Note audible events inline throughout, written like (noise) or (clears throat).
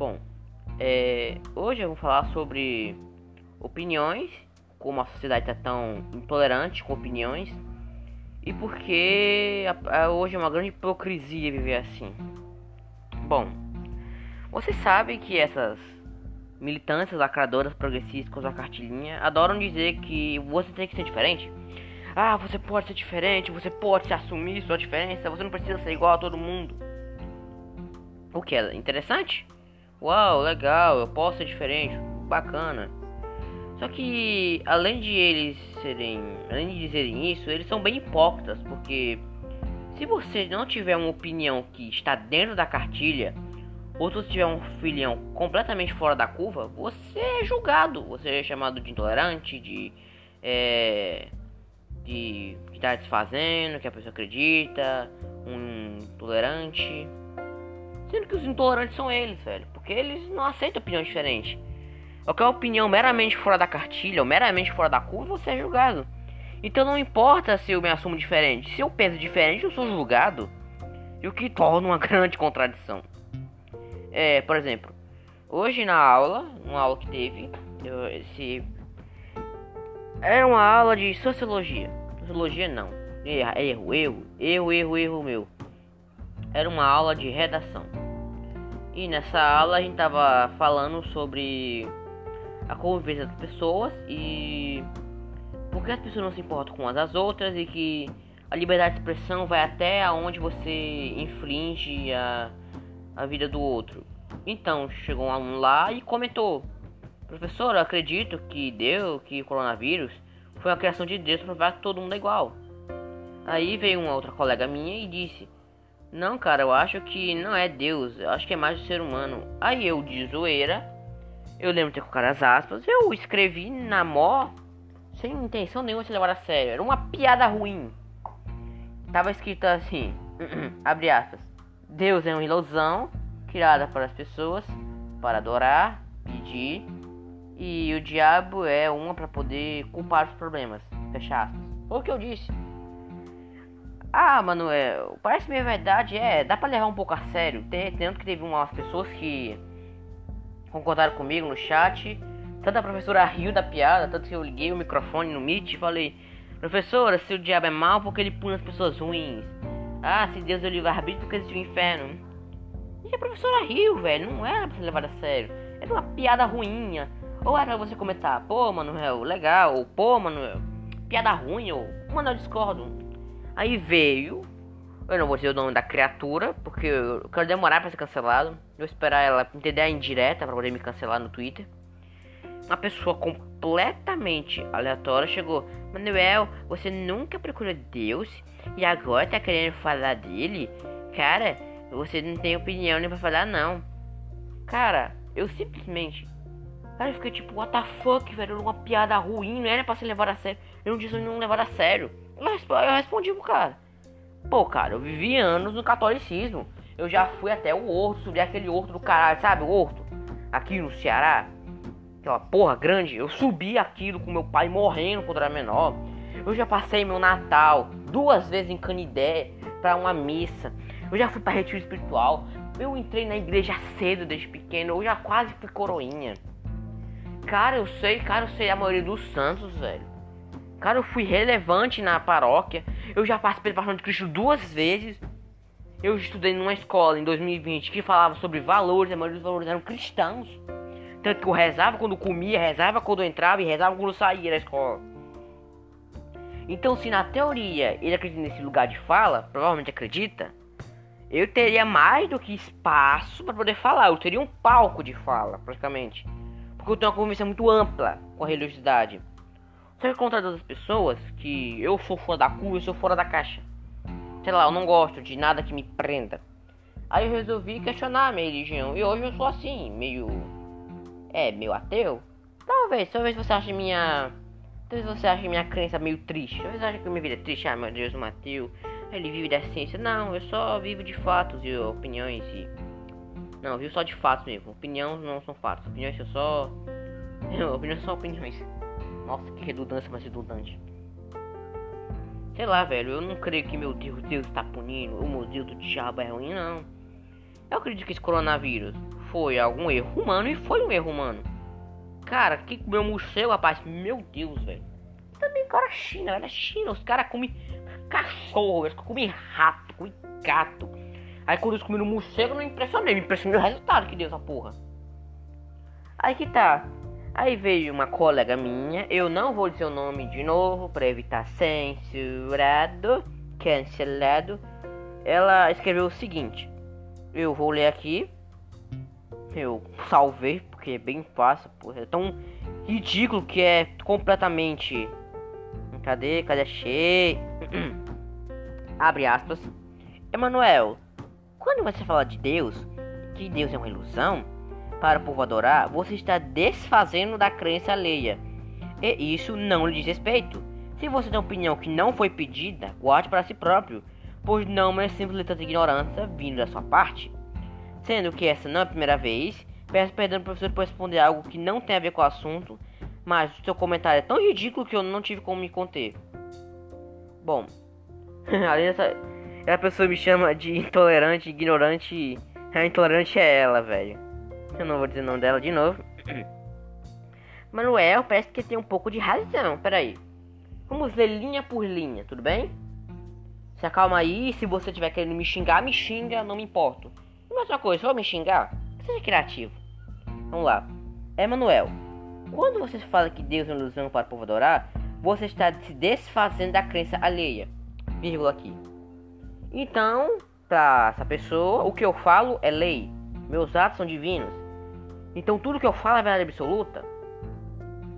Bom, é, hoje eu vou falar sobre opiniões, como a sociedade está tão intolerante com opiniões e porque a, a, hoje é uma grande hipocrisia viver assim. Bom, você sabe que essas militantes lacradoras progressistas com a cartilhinha adoram dizer que você tem que ser diferente. Ah, você pode ser diferente, você pode se assumir sua diferença, você não precisa ser igual a todo mundo. O que é interessante? Uau, legal, eu posso ser diferente, bacana. Só que além de eles serem, além de dizerem isso, eles são bem hipócritas, porque se você não tiver uma opinião que está dentro da cartilha, ou se você tiver uma opinião completamente fora da curva, você é julgado, você é chamado de intolerante, de é, de que está desfazendo, que a pessoa acredita, um intolerante. Sendo que os intolerantes são eles, velho. Porque eles não aceitam opinião diferente. Qualquer opinião meramente fora da cartilha ou meramente fora da curva, você é julgado. Então não importa se eu me assumo diferente. Se eu penso diferente, eu sou julgado. E o que torna uma (laughs) grande contradição. É, por exemplo, hoje na aula, uma aula que teve, eu, esse era uma aula de sociologia. Sociologia não. Erro, erro, erro, erro, erro meu. Era uma aula de redação. E nessa aula a gente tava falando sobre a convivência das pessoas e por que as pessoas não se importam com as das outras e que a liberdade de expressão vai até aonde você infringe a, a vida do outro. Então chegou um aluno lá e comentou Professor, eu acredito que Deus, que o coronavírus foi a criação de Deus para provar que todo mundo é igual. Aí veio uma outra colega minha e disse: Não, cara, eu acho que não é Deus, eu acho que é mais o ser humano. Aí eu, de zoeira, eu lembro de ter colocado as aspas, eu escrevi na mó, sem intenção nenhuma de levar a sério, era uma piada ruim. Tava escrito assim: (clears throat) abre aspas, Deus é uma ilusão criada para as pessoas para adorar, pedir e o diabo é uma para poder culpar os problemas. Fecha aspas. Foi o que eu disse. Ah, Manuel, parece minha verdade, é, dá pra levar um pouco a sério. Tem, tanto que teve umas pessoas que concordaram comigo no chat. Tanto a professora riu da piada, tanto que eu liguei o microfone no Meet e falei: Professora, se o diabo é mal, porque ele pune as pessoas ruins? Ah, se Deus o livre-arbítrio, porque existe o inferno. E a professora riu, velho, não era pra ser levada a sério. Era uma piada ruinha. Ou era você comentar, pô, Manuel, legal, ou pô, Manuel, piada ruim, ou, mano, eu discordo. Aí veio, eu não vou dizer o nome da criatura, porque eu quero demorar para ser cancelado. Vou esperar ela entender a indireta para poder me cancelar no Twitter. Uma pessoa completamente aleatória chegou, Manuel, você nunca procurou Deus e agora tá querendo falar dele? Cara, você não tem opinião nem pra falar não. Cara, eu simplesmente Cara, eu fiquei tipo, what the fuck, velho? Uma piada ruim, não era pra ser levado a sério. Eu não disse não levar a sério. Eu respondi pro cara. Pô, cara, eu vivi anos no catolicismo. Eu já fui até o horto, subi aquele horto do caralho, sabe? O horto. Aqui no Ceará. Aquela porra grande. Eu subi aquilo com meu pai morrendo quando era menor. Eu já passei meu Natal duas vezes em Canidé pra uma missa. Eu já fui pra retiro espiritual. Eu entrei na igreja cedo desde pequeno. Eu já quase fui coroinha. Cara, eu sei, cara, eu sei a maioria dos santos, velho. Cara, eu fui relevante na paróquia. Eu já participei do Paixão de Cristo duas vezes. Eu estudei numa escola em 2020 que falava sobre valores, a maioria dos valores eram cristãos. Tanto que eu rezava quando comia, rezava quando entrava e rezava quando saía da escola. Então, se na teoria ele acredita nesse lugar de fala, provavelmente acredita, eu teria mais do que espaço para poder falar. Eu teria um palco de fala, praticamente. Porque eu tenho uma convivência muito ampla com a religiosidade. Que contra outras pessoas que eu sou fora da curva, eu sou fora da caixa. Sei lá, eu não gosto de nada que me prenda. Aí eu resolvi questionar a minha religião. E hoje eu sou assim, meio. É, meio ateu. Talvez, talvez você ache minha. Talvez você ache minha crença meio triste. Talvez ache que minha vida é triste. Ah, meu Deus, o Mateu. Ele vive da ciência. Não, eu só vivo de fatos e opiniões e não, viu só de fatos mesmo. Opinião não são fatos. Opiniões são só. (laughs) opiniões são opiniões. Nossa, que redundância mais redundante. Sei lá, velho. Eu não creio que meu Deus, Deus está punindo. O meu Deus do diabo é ruim, não. Eu acredito que esse coronavírus foi algum erro humano e foi um erro humano. Cara, que comeu morcego, rapaz? Meu Deus, velho. Também, cara, China, velho. China, os caras comem cachorro, eles comem rato, comem gato. Aí quando eles comeram morcego, não impressionei, me impressionou o resultado que deu essa porra. Aí que tá. Aí veio uma colega minha, eu não vou dizer o nome de novo para evitar censurado, cancelado. Ela escreveu o seguinte: Eu vou ler aqui. Eu salvei porque é bem fácil, porra. É tão ridículo que é completamente. Cadê? Cadê? Achei. (clears throat) Abre aspas. Emanuel, quando você fala de Deus, que Deus é uma ilusão, para o povo adorar, você está desfazendo da crença alheia. E isso não lhe diz respeito. Se você tem opinião que não foi pedida, guarde para si próprio, pois não é simples tanta ignorância vindo da sua parte. Sendo que essa não é a primeira vez, peço perdão ao professor por responder algo que não tem a ver com o assunto, mas o seu comentário é tão ridículo que eu não tive como me conter. Bom, (laughs) além dessa, a pessoa me chama de intolerante, ignorante, a intolerante é ela, velho. Eu não vou dizer o nome dela de novo. (coughs) Manuel parece que tem um pouco de razão. Peraí. Vamos ver linha por linha, tudo bem? Se acalma aí. Se você estiver querendo me xingar, me xinga, não me importo. E outra coisa, for me xingar, seja criativo. Vamos lá. Emanuel, quando você fala que Deus é uma ilusão para o povo adorar, você está se desfazendo da crença alheia. Vírgula aqui. Então, para essa pessoa, o que eu falo é lei. Meus atos são divinos. Então tudo que eu falo é verdade absoluta?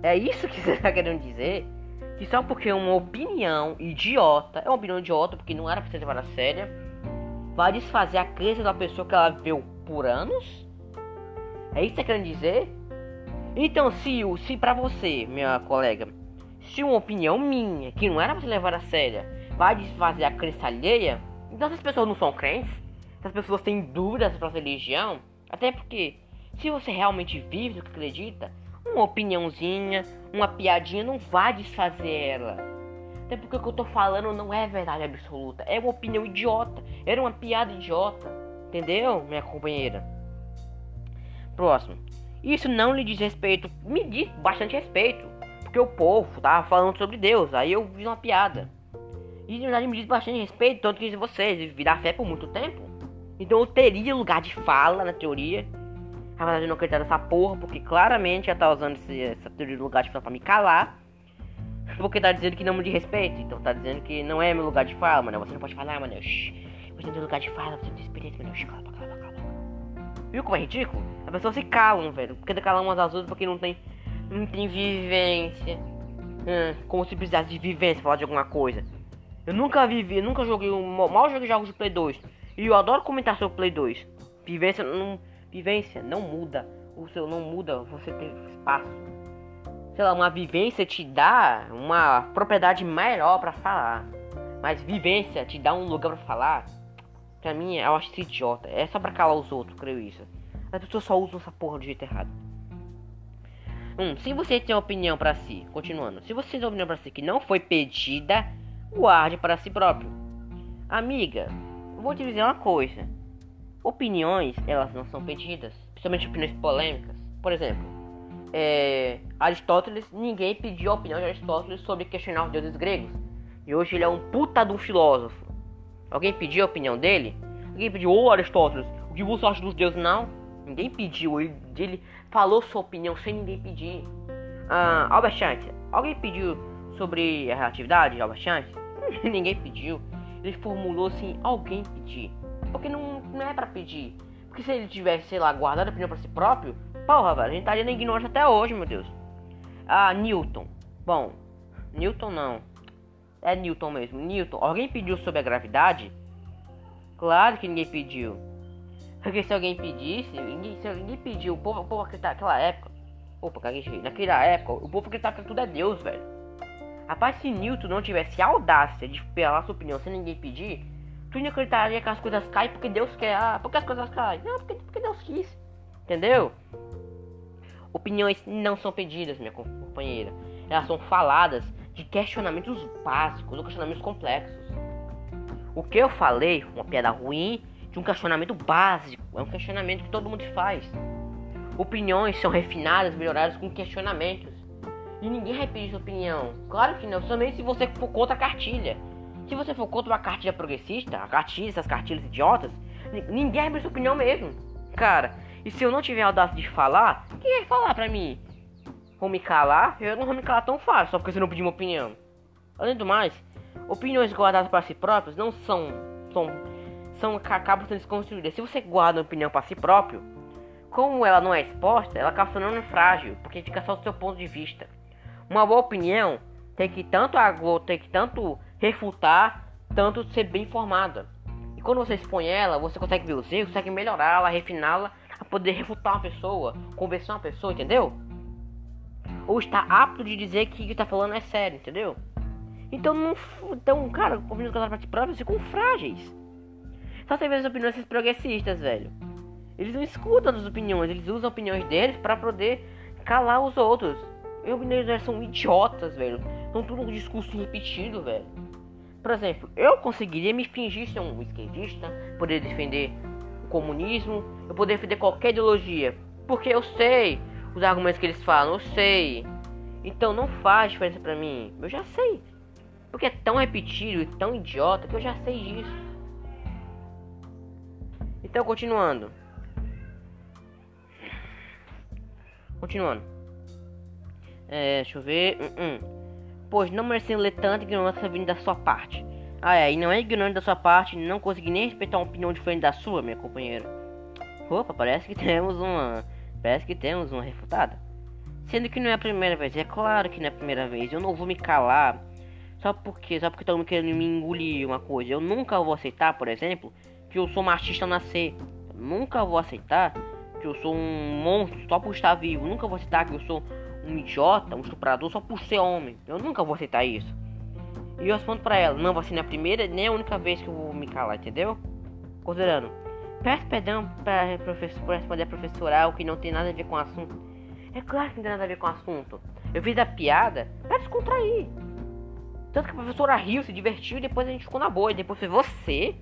É isso que (laughs) você está querendo dizer? Que só porque uma opinião idiota, é uma opinião idiota porque não era pra ser levada séria, vai desfazer a crença da pessoa que ela viu por anos? É isso que você tá querendo dizer? Então, se, se pra você, minha colega, se uma opinião minha, que não era pra ser levada séria, vai desfazer a crença alheia, então essas pessoas não são crentes? Essas pessoas têm dúvidas sobre a religião? Até porque se você realmente vive o que acredita, uma opiniãozinha, uma piadinha não vai desfazer ela. Até porque o que eu tô falando não é verdade absoluta, é uma opinião idiota, era uma piada idiota. Entendeu, minha companheira? Próximo. Isso não lhe diz respeito, me diz bastante respeito, porque o povo tava falando sobre Deus, aí eu vi uma piada. E na verdade me diz bastante respeito, tanto que vocês virar fé por muito tempo. Então eu teria lugar de fala na teoria na verdade, eu não acredito nessa porra, porque claramente ela tá usando esse, essa teoria do lugar de fala pra me calar. Porque tá dizendo que não me de respeito. Então tá dizendo que não é meu lugar de fala, mano. Você não pode falar, mano. Você não tem lugar de fala, você não tem experiência, mano. Cala, cala, cala. Viu como é ridículo? As pessoas se calam, velho. Porque calam umas às outras porque não tem. Não tem vivência. Hum, como se precisasse de vivência pra falar de alguma coisa. Eu nunca vivi, nunca joguei um. Mal joguei jogos de Play 2. E eu adoro comentar sobre Play 2. Vivência não. Vivência não muda. O seu não muda, você tem espaço. Sei lá, uma vivência te dá uma propriedade maior para falar. Mas vivência te dá um lugar para falar. Pra mim, eu acho isso idiota. É só pra calar os outros, creio isso. As pessoas só usam essa porra do jeito errado. Um, se você tem uma opinião para si, continuando, se você tem uma opinião para si que não foi pedida, guarde para si próprio. Amiga, vou te dizer uma coisa. Opiniões, elas não são pedidas, principalmente opiniões polêmicas. Por exemplo, é, Aristóteles, ninguém pediu a opinião de Aristóteles sobre questionar os deuses gregos. E hoje ele é um puta de um filósofo. Alguém pediu a opinião dele? Alguém pediu, ô Aristóteles, o que você acha dos deuses? Não. Ninguém pediu, ele, ele falou sua opinião sem ninguém pedir. Ah, Albert Einstein, alguém pediu sobre a relatividade de Albert Einstein? (laughs) ninguém pediu. Ele formulou assim, alguém pedir. Porque não, não é pra pedir. Porque se ele tivesse, sei lá, guardado a opinião pra si próprio, porra, velho, a gente estaria na ignorância até hoje, meu Deus. Ah, Newton. Bom, Newton não. É Newton mesmo. Newton, alguém pediu sobre a gravidade? Claro que ninguém pediu. Porque se alguém pedisse, ninguém, se alguém pediu, o povo, o povo acreditava naquela época. Opa, caguei naquela época, o povo acreditava que tudo é Deus, velho. Rapaz, se Newton não tivesse audácia de falar sua opinião sem ninguém pedir, tu não acreditaria que as coisas caem porque Deus quer. Ah, porque as coisas caem? Não, porque, porque Deus quis. Entendeu? Opiniões não são pedidas, minha companheira. Elas são faladas de questionamentos básicos ou questionamentos complexos. O que eu falei, uma piada ruim, de um questionamento básico. É um questionamento que todo mundo faz. Opiniões são refinadas, melhoradas com questionamentos. E ninguém pedir sua opinião. Claro que não, somente se você for contra a cartilha. Se você for contra uma cartilha progressista, a cartilha, essas cartilhas idiotas, ninguém pedir sua opinião mesmo. Cara, e se eu não tiver audácia de falar, quem vai falar pra mim? Vou me calar? Eu não vou me calar tão fácil, só porque você não pediu uma opinião. Além do mais, opiniões guardadas para si próprias não são. são. são acabam sendo desconstruídas. Se você guarda uma opinião para si próprio, como ela não é exposta, ela acaba sendo frágil, porque fica só do seu ponto de vista. Uma boa opinião tem que tanto tem que tanto refutar, tanto ser bem informada. E quando você expõe ela, você consegue ver os erros, consegue melhorá-la, refiná-la, a poder refutar uma pessoa, convencer uma pessoa, entendeu? Ou está apto de dizer que o que está falando é sério, entendeu? Então, não, então cara, opiniões para si próprias ficam frágeis. Só você vê as opiniões progressistas, velho. Eles não escutam as opiniões, eles usam opiniões deles para poder calar os outros. Os opiniões são idiotas, velho. São tudo um discurso repetido, velho. Por exemplo, eu conseguiria me fingir ser um esquerdista, poder defender o comunismo, eu poder defender qualquer ideologia. Porque eu sei os argumentos que eles falam, eu sei. Então não faz diferença pra mim. Eu já sei. Porque é tão repetido e tão idiota que eu já sei disso. Então, continuando. Continuando. É, deixa eu ver. Uh -uh. Pois não merecendo ler tanta ignorância vindo da sua parte. Ah, é, e não é ignorante da sua parte não conseguir nem respeitar uma opinião diferente da sua, minha companheira. Opa, parece que temos uma. Parece que temos uma refutada. Sendo que não é a primeira vez, é claro que não é a primeira vez. Eu não vou me calar só porque, só porque estão querendo me engolir uma coisa. Eu nunca vou aceitar, por exemplo, que eu sou machista nascer. Eu nunca vou aceitar que eu sou um monstro só por estar vivo. nunca vou aceitar que eu sou um idiota, um estuprador só por ser homem. Eu nunca vou aceitar isso. E eu respondo pra ela, não vai ser a primeira nem a única vez que eu vou me calar, entendeu? Considerando, peço perdão para professor, por responder a professora o que não tem nada a ver com o assunto. É claro que não tem nada a ver com o assunto. Eu fiz a piada pra descontrair. Tanto que a professora riu, se divertiu e depois a gente ficou na boa. E depois foi você,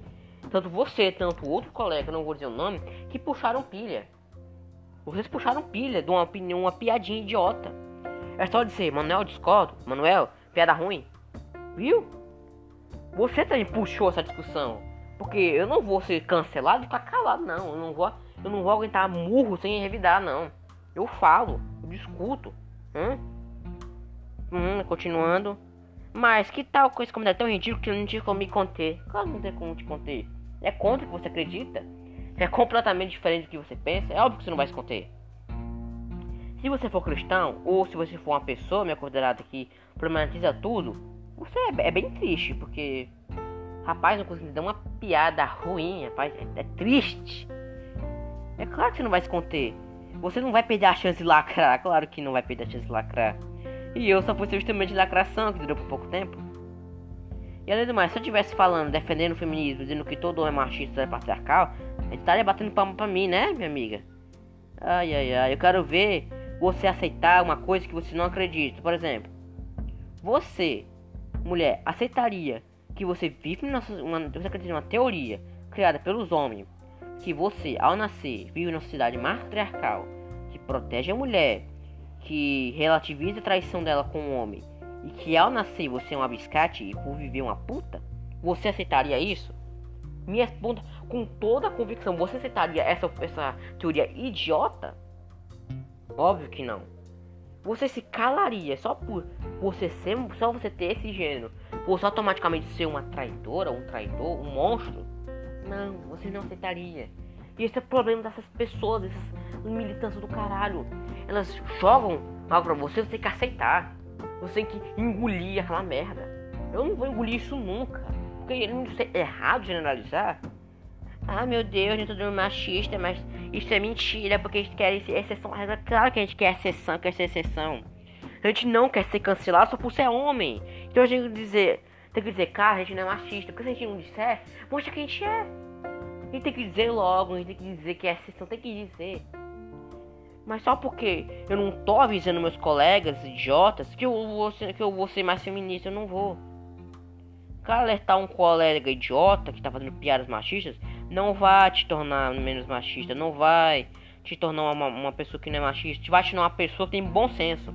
tanto você, tanto outro colega, não vou dizer o nome, que puxaram pilha. Vocês puxaram pilha de uma opinião, uma piadinha idiota. É só dizer, Manuel discordo, Manuel, piada ruim. Viu? Você também puxou essa discussão. Porque eu não vou ser cancelado e ficar calado, não. Eu não vou, eu não vou aguentar murro sem revidar, não. Eu falo, eu discuto. Hum? Hum, continuando. Mas que tal com esse comentário tão ridículo que não tinha como me conter? Claro que não tem como te conter. É contra o que você acredita? É completamente diferente do que você pensa, é óbvio que você não vai se conter. Se você for cristão, ou se você for uma pessoa minha considerada que problematiza tudo, você é, é, bem triste, porque rapaz não consegue dar uma piada ruim, rapaz, é, é, triste. É claro que você não vai se conter. Você não vai perder a chance de lacrar, claro que não vai perder a chance de lacrar. E eu só fui ser justamente de lacração, que durou por pouco tempo. E além do mais, se eu estivesse falando, defendendo o feminismo, dizendo que todo homem machista é patriarcal, estaria batendo palma pra mim, né, minha amiga? Ai, ai, ai, eu quero ver você aceitar uma coisa que você não acredita. Por exemplo, você, mulher, aceitaria que você vive uma, você acredita numa teoria criada pelos homens, que você, ao nascer, vive numa sociedade matriarcal, que protege a mulher, que relativiza a traição dela com o homem, e que ao nascer você é um abiscate e por viver uma puta, você aceitaria isso? Me responda com toda a convicção. Você aceitaria essa, essa teoria idiota? Óbvio que não. Você se calaria só por você ser, só você ter esse gênero, você automaticamente ser uma traidora, um traidor, um monstro? Não, você não aceitaria. E esse é o problema dessas pessoas, dessas militantes do caralho. Elas jogam algo pra você, você tem que aceitar. Você tem que engolir aquela merda. Eu não vou engolir isso nunca. Porque não é errado generalizar. Ah, meu Deus, nem todo machista, mas isso é mentira, porque a gente quer exceção. Claro que a gente quer exceção, quer ser exceção. A gente não quer ser cancelado só por ser homem. Então a gente tem que dizer, tem que dizer, cara, a gente não é machista. Porque se a gente não disser, mostra que a gente é. A gente tem que dizer logo, a gente tem que dizer que é exceção, tem que dizer. Mas só porque eu não tô avisando meus colegas idiotas que eu vou ser, que eu vou ser mais feminista, eu não vou. Cara, alertar um colega idiota que tá fazendo piadas machistas não vai te tornar menos machista, não vai. te tornar uma, uma pessoa que não é machista, te vai te tornar uma pessoa que tem bom senso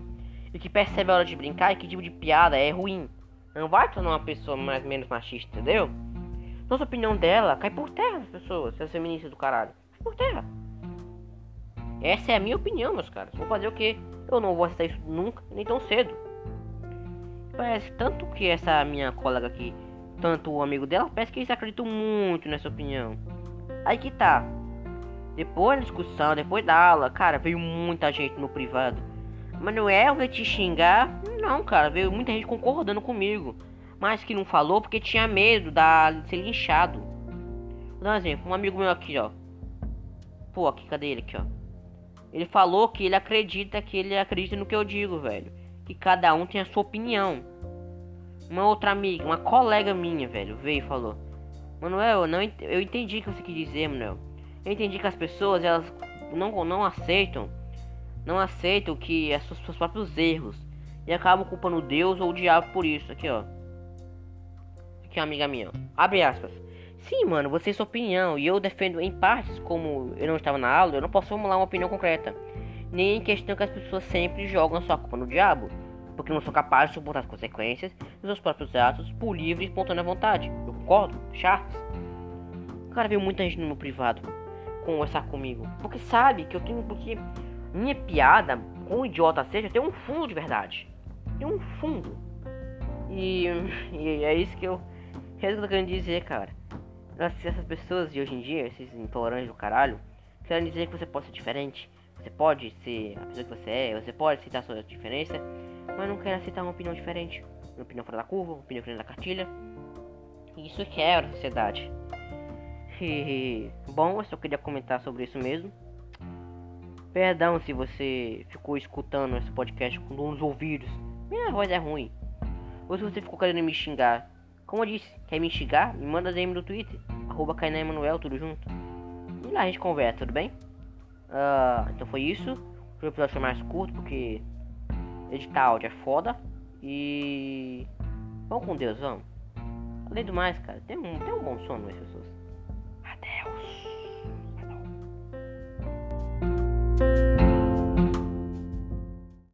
e que percebe a hora de brincar e que tipo de piada é ruim. Não vai tornar uma pessoa mais menos machista, entendeu? Nossa opinião dela cai por terra as pessoas, essa feminista do caralho. Cai por terra. Essa é a minha opinião, meus caras. Vou fazer o que? Eu não vou aceitar isso nunca, nem tão cedo. Parece tanto que essa minha colega aqui, tanto o amigo dela, parece que eles acreditam muito nessa opinião. Aí que tá. Depois da discussão, depois da aula, cara, veio muita gente no privado. Mas não é eu te xingar, não, cara. Veio muita gente concordando comigo. Mas que não falou porque tinha medo da, de ser linchado. Vou dar um exemplo. Um amigo meu aqui, ó. Pô, aqui, cadê ele aqui, ó? Ele falou que ele acredita que ele acredita no que eu digo, velho. Que cada um tem a sua opinião. Uma outra amiga, uma colega minha, velho, veio e falou: Manuel, eu, não, eu entendi o que você quis dizer, Manuel. Eu entendi que as pessoas, elas não, não aceitam, não aceitam que é seus, seus próprios erros. E acabam culpando Deus ou o diabo por isso. Aqui, ó. Aqui, amiga minha. Ó. Abre aspas. Sim, mano, você tem sua opinião. E eu defendo em partes, como eu não estava na aula, eu não posso formular uma opinião concreta. Nem em questão que as pessoas sempre jogam sua culpa no diabo. Porque não são capazes de suportar as consequências dos seus próprios atos por livre e espontânea vontade. Eu concordo, chato. O cara veio muita gente no meu privado conversar comigo. Porque sabe que eu tenho. Porque minha piada, com idiota seja, tem um fundo de verdade. Tem um fundo. E, (laughs) e é isso que eu. É isso que eu querendo dizer, cara. Essas pessoas de hoje em dia, esses intolerantes do caralho, querem dizer que você pode ser diferente. Você pode ser a pessoa que você é, você pode aceitar a sua diferença, mas não quer aceitar uma opinião diferente. Uma opinião fora da curva, uma opinião fora da cartilha. Isso quebra a sociedade. E, bom, eu só queria comentar sobre isso mesmo. Perdão se você ficou escutando esse podcast com os ouvidos. Minha voz é ruim. Ou se você ficou querendo me xingar. Como eu disse, quer me xingar? Me manda DM no Twitter. Arroba Emanuel, tudo junto. E lá a gente conversa, tudo bem? Uh, então foi isso. O episódio foi mais curto porque editar áudio é foda. E. Vamos com Deus, vamos. Além do mais, cara, tem um, tem um bom sono, as pessoas. Adeus. Adeus.